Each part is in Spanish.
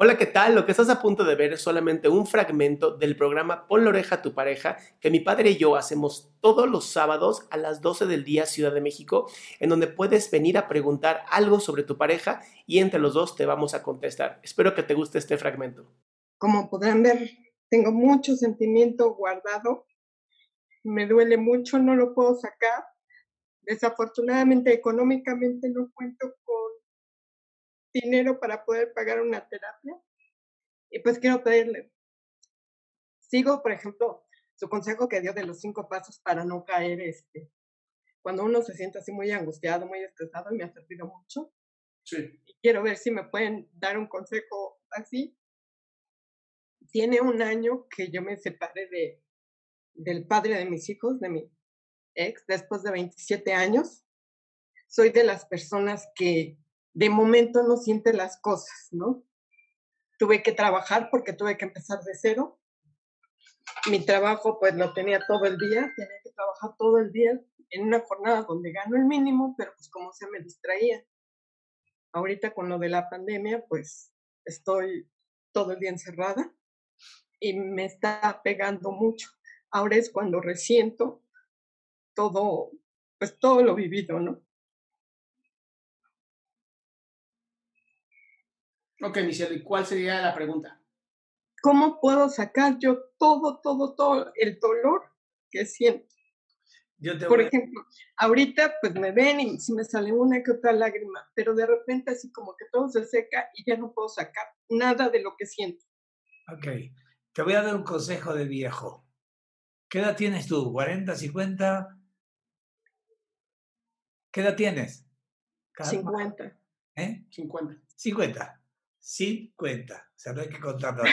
Hola, ¿qué tal? Lo que estás a punto de ver es solamente un fragmento del programa Pon la oreja a tu pareja que mi padre y yo hacemos todos los sábados a las 12 del día Ciudad de México, en donde puedes venir a preguntar algo sobre tu pareja y entre los dos te vamos a contestar. Espero que te guste este fragmento. Como podrán ver, tengo mucho sentimiento guardado. Me duele mucho, no lo puedo sacar. Desafortunadamente, económicamente no cuento con dinero para poder pagar una terapia. Y pues quiero pedirle, sigo, por ejemplo, su consejo que dio de los cinco pasos para no caer, este, cuando uno se siente así muy angustiado, muy estresado, me ha servido mucho. Sí. Y quiero ver si me pueden dar un consejo así. Tiene un año que yo me separé de, del padre de mis hijos, de mi ex, después de 27 años. Soy de las personas que de momento no siente las cosas, ¿no? Tuve que trabajar porque tuve que empezar de cero. Mi trabajo pues lo tenía todo el día, tenía que trabajar todo el día en una jornada donde gano el mínimo, pero pues como se me distraía. Ahorita con lo de la pandemia pues estoy todo el día encerrada y me está pegando mucho. Ahora es cuando resiento todo, pues todo lo vivido, ¿no? Ok, Michelle, ¿y cuál sería la pregunta? ¿Cómo puedo sacar yo todo, todo, todo el dolor que siento? Yo te Por voy ejemplo, ahorita pues me ven y si me sale una que otra lágrima, pero de repente así como que todo se seca y ya no puedo sacar nada de lo que siento. Ok, te voy a dar un consejo de viejo. ¿Qué edad tienes tú? ¿40, 50? ¿Qué edad tienes? Calma. 50. ¿Eh? 50. 50. 50. O sea, no hay que contar nada.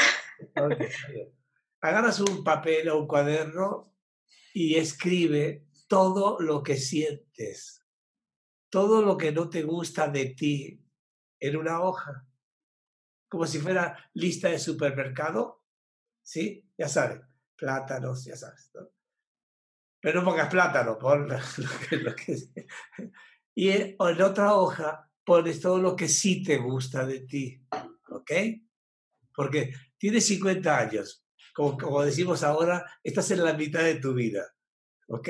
Agarras un papel o un cuaderno y escribe todo lo que sientes, todo lo que no te gusta de ti en una hoja, como si fuera lista de supermercado, ¿sí? Ya sabes, plátanos, ya sabes, ¿no? Pero no pongas plátano, pon lo que, lo que. Y en, en otra hoja pones todo lo que sí te gusta de ti, ¿ok? Porque tienes 50 años, como, como decimos ahora, estás en la mitad de tu vida, ¿ok?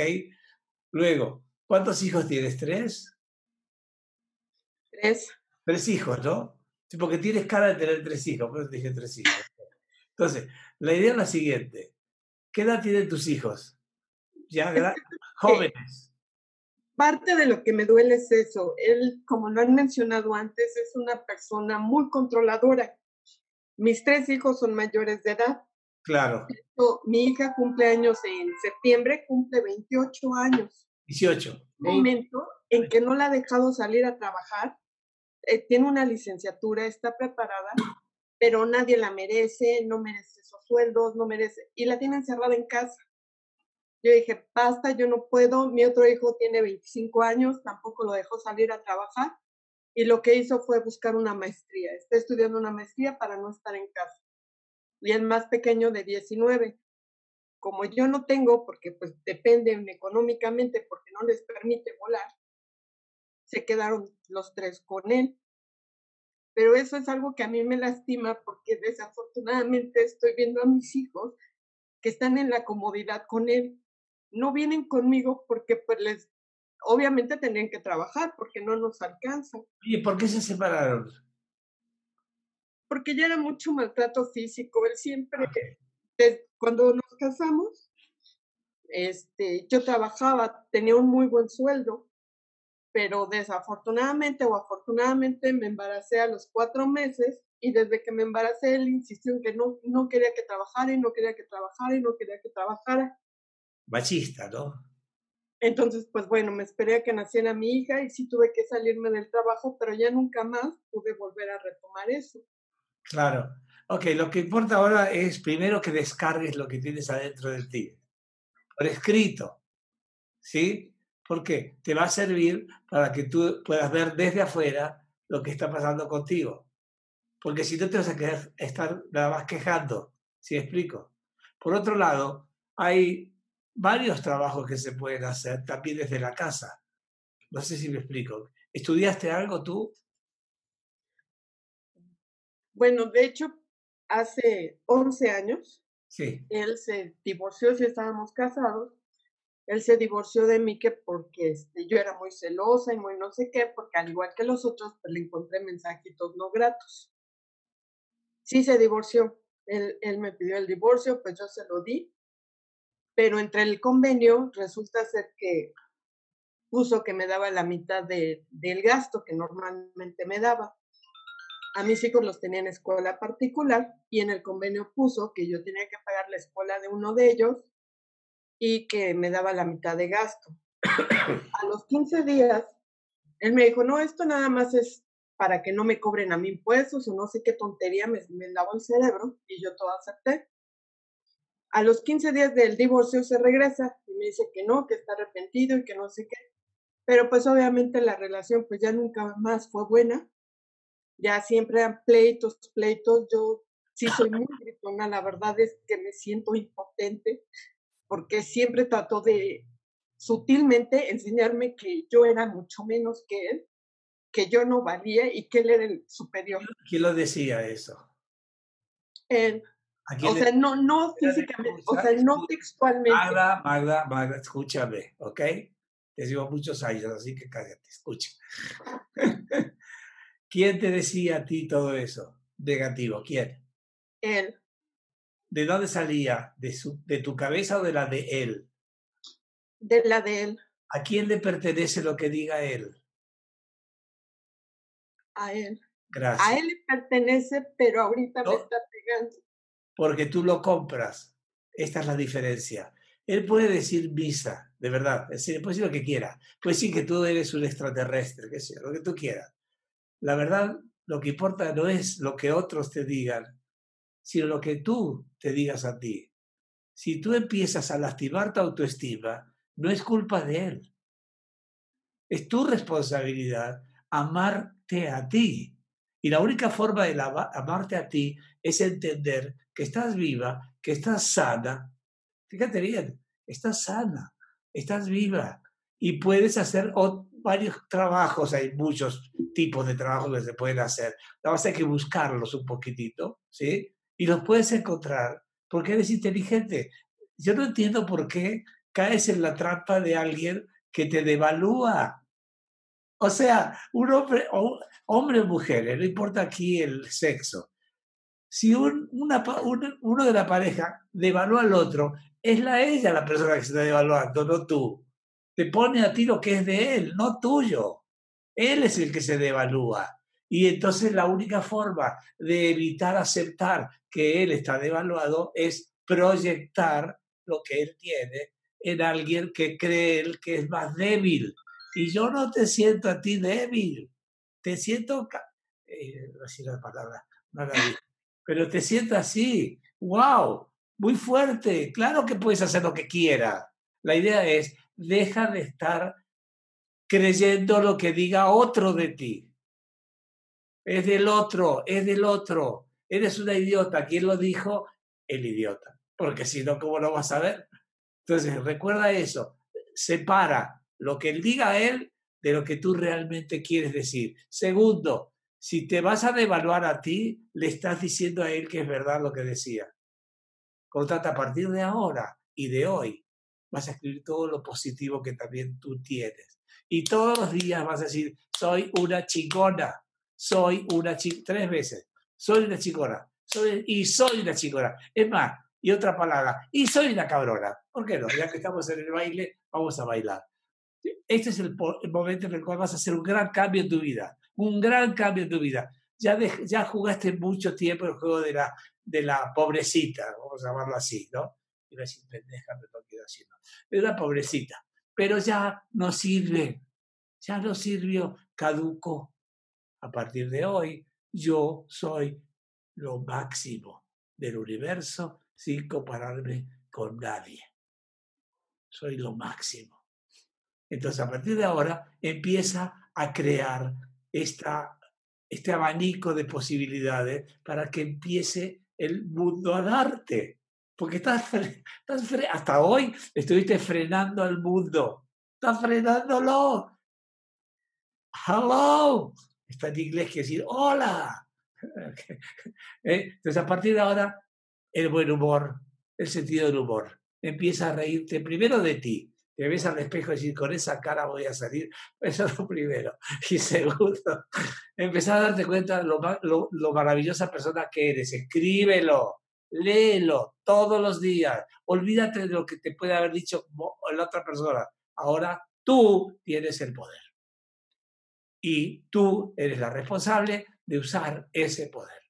Luego, ¿cuántos hijos tienes? ¿Tres? Tres. Tres hijos, ¿no? Sí, porque tienes cara de tener tres hijos, por eso dije tres hijos. Entonces, la idea es la siguiente. ¿Qué edad tienen tus hijos? Ya, jóvenes. Parte de lo que me duele es eso. Él, como lo han mencionado antes, es una persona muy controladora. Mis tres hijos son mayores de edad. Claro, Mi hija cumple años en septiembre, cumple 28 años. 18. Un momento en que no la ha dejado salir a trabajar. eh, tiene una licenciatura, está preparada, pero nadie la merece, no merece esos sueldos, no merece, y la tiene encerrada en casa. Yo dije, basta, yo no puedo. Mi otro hijo tiene 25 años, tampoco lo dejó salir a trabajar. Y lo que hizo fue buscar una maestría. Está estudiando una maestría para no estar en casa. Y el más pequeño de 19. Como yo no tengo, porque pues dependen económicamente, porque no les permite volar, se quedaron los tres con él. pero eso es algo que a mí me lastima porque desafortunadamente estoy viendo a mis hijos que están en la comodidad con él. No vienen conmigo porque pues les, obviamente tendrían que trabajar porque no nos alcanza. ¿Y por qué se separaron? Porque ya era mucho maltrato físico. Él siempre, cuando nos casamos, este, yo trabajaba, tenía un muy buen sueldo, pero desafortunadamente o afortunadamente me embaracé a los cuatro meses y desde que me embaracé él insistió en que no, no quería que trabajara y no quería que trabajara y no quería que trabajara. Machista, ¿no? Entonces, pues bueno, me esperé a que naciera mi hija y sí tuve que salirme del trabajo, pero ya nunca más pude volver a retomar eso. Claro. Ok, lo que importa ahora es primero que descargues lo que tienes adentro de ti, por escrito, ¿sí? Porque te va a servir para que tú puedas ver desde afuera lo que está pasando contigo. Porque si no te vas a quedar, estar nada más quejando, ¿sí explico? Por otro lado, hay varios trabajos que se pueden hacer también desde la casa. No sé si me explico. ¿Estudiaste algo tú? Bueno, de hecho, hace 11 años, sí. él se divorció, si estábamos casados, él se divorció de mí que porque este, yo era muy celosa y muy no sé qué, porque al igual que los otros, pues le encontré mensajitos no gratos. Sí se divorció, él, él me pidió el divorcio, pues yo se lo di, pero entre el convenio resulta ser que puso que me daba la mitad de, del gasto que normalmente me daba. A mis hijos los tenía en escuela particular y en el convenio puso que yo tenía que pagar la escuela de uno de ellos y que me daba la mitad de gasto. A los 15 días, él me dijo, no, esto nada más es para que no me cobren a mí impuestos o no sé qué tontería, me, me lavó el cerebro y yo todo acepté. A los 15 días del divorcio se regresa y me dice que no, que está arrepentido y que no sé qué. Pero pues obviamente la relación pues ya nunca más fue buena. Ya siempre eran pleitos, pleitos. Yo sí soy muy gritona, la verdad es que me siento impotente porque siempre trató de sutilmente enseñarme que yo era mucho menos que él, que yo no valía y que él era el superior. ¿Quién lo decía eso? Él. O sea, no, no físicamente, o sea, no textualmente. Magda, Magda, Magda, escúchame, ¿ok? Te llevo muchos años, así que cállate, escucha. ¿Quién te decía a ti todo eso negativo? ¿Quién? Él. ¿De dónde salía? ¿De, su, ¿De tu cabeza o de la de él? De la de él. ¿A quién le pertenece lo que diga él? A él. Gracias. A él le pertenece, pero ahorita me está pegando porque tú lo compras. Esta es la diferencia. Él puede decir misa, de verdad, es puede decir lo que quiera. Puede decir que tú eres un extraterrestre, que sea, lo que tú quieras. La verdad, lo que importa no es lo que otros te digan, sino lo que tú te digas a ti. Si tú empiezas a lastimar tu autoestima, no es culpa de él. Es tu responsabilidad amarte a ti. Y la única forma de amarte a ti es entender que estás viva, que estás sana. Fíjate bien, estás sana, estás viva y puedes hacer varios trabajos, hay muchos tipos de trabajos que se pueden hacer. Nada más hay que buscarlos un poquitito, ¿sí? Y los puedes encontrar porque eres inteligente. Yo no entiendo por qué caes en la trampa de alguien que te devalúa. O sea, un hombre, hombre o mujer, no importa aquí el sexo, si un, una, uno de la pareja devalúa al otro, es la ella la persona que se está devaluando, no tú. Te pone a ti lo que es de él, no tuyo. Él es el que se devalúa. Y entonces la única forma de evitar aceptar que él está devaluado es proyectar lo que él tiene en alguien que cree él que es más débil. Y yo no te siento a ti débil, te siento, eh, la palabra, no la pero te sientes así, wow, muy fuerte, claro que puedes hacer lo que quieras. La idea es, deja de estar creyendo lo que diga otro de ti. Es del otro, es del otro. Eres una idiota. ¿Quién lo dijo? El idiota. Porque si no, ¿cómo lo vas a ver? Entonces, recuerda eso. Separa lo que él diga él de lo que tú realmente quieres decir. Segundo, Si te vas a devaluar a ti, le estás diciendo a él que es verdad lo que decía. Por tanto, a partir de ahora y de hoy, vas a escribir todo lo positivo que también tú tienes. Y todos los días vas a decir, soy una chingona, soy una chingona, tres veces, soy una chingona, soy, y soy una chingona. Es más, y otra palabra, y soy una cabrona. ¿Por qué no? Ya que estamos en el baile, vamos a bailar. Este es el, momento en el cual vas a hacer un gran cambio en tu vida, un gran cambio en tu vida. Ya, ya jugaste mucho tiempo el juego de la, de la pobrecita, vamos a llamarlo así, ¿no? Iba a decir pendeja, así, ¿no? De la pobrecita. Pero ya no sirve, ya no sirvió, caduco. A partir de hoy, yo soy lo máximo del universo sin compararme con nadie. Soy lo máximo. Entonces, a partir de ahora, empieza a crear esta, este abanico de posibilidades para que empiece el mundo a darte. Porque estás, estás hasta hoy estuviste frenando al mundo. Estás frenándolo. Hello. Está en inglés que decir hola. Eh, entonces, a partir de ahora, el buen humor, el sentido del humor. Empieza a reírte primero de ti, te ves al espejo y decir, con esa cara voy a salir. Eso es lo primero. Y segundo, empezar a darte cuenta de lo, lo, maravillosa persona que eres. Escríbelo, léelo todos los días. Olvídate de lo que te puede haber dicho la otra persona. Ahora tú tienes el poder. Y tú eres la responsable de usar ese poder.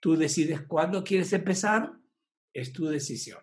Tú decides cuándo quieres empezar, es tu decisión.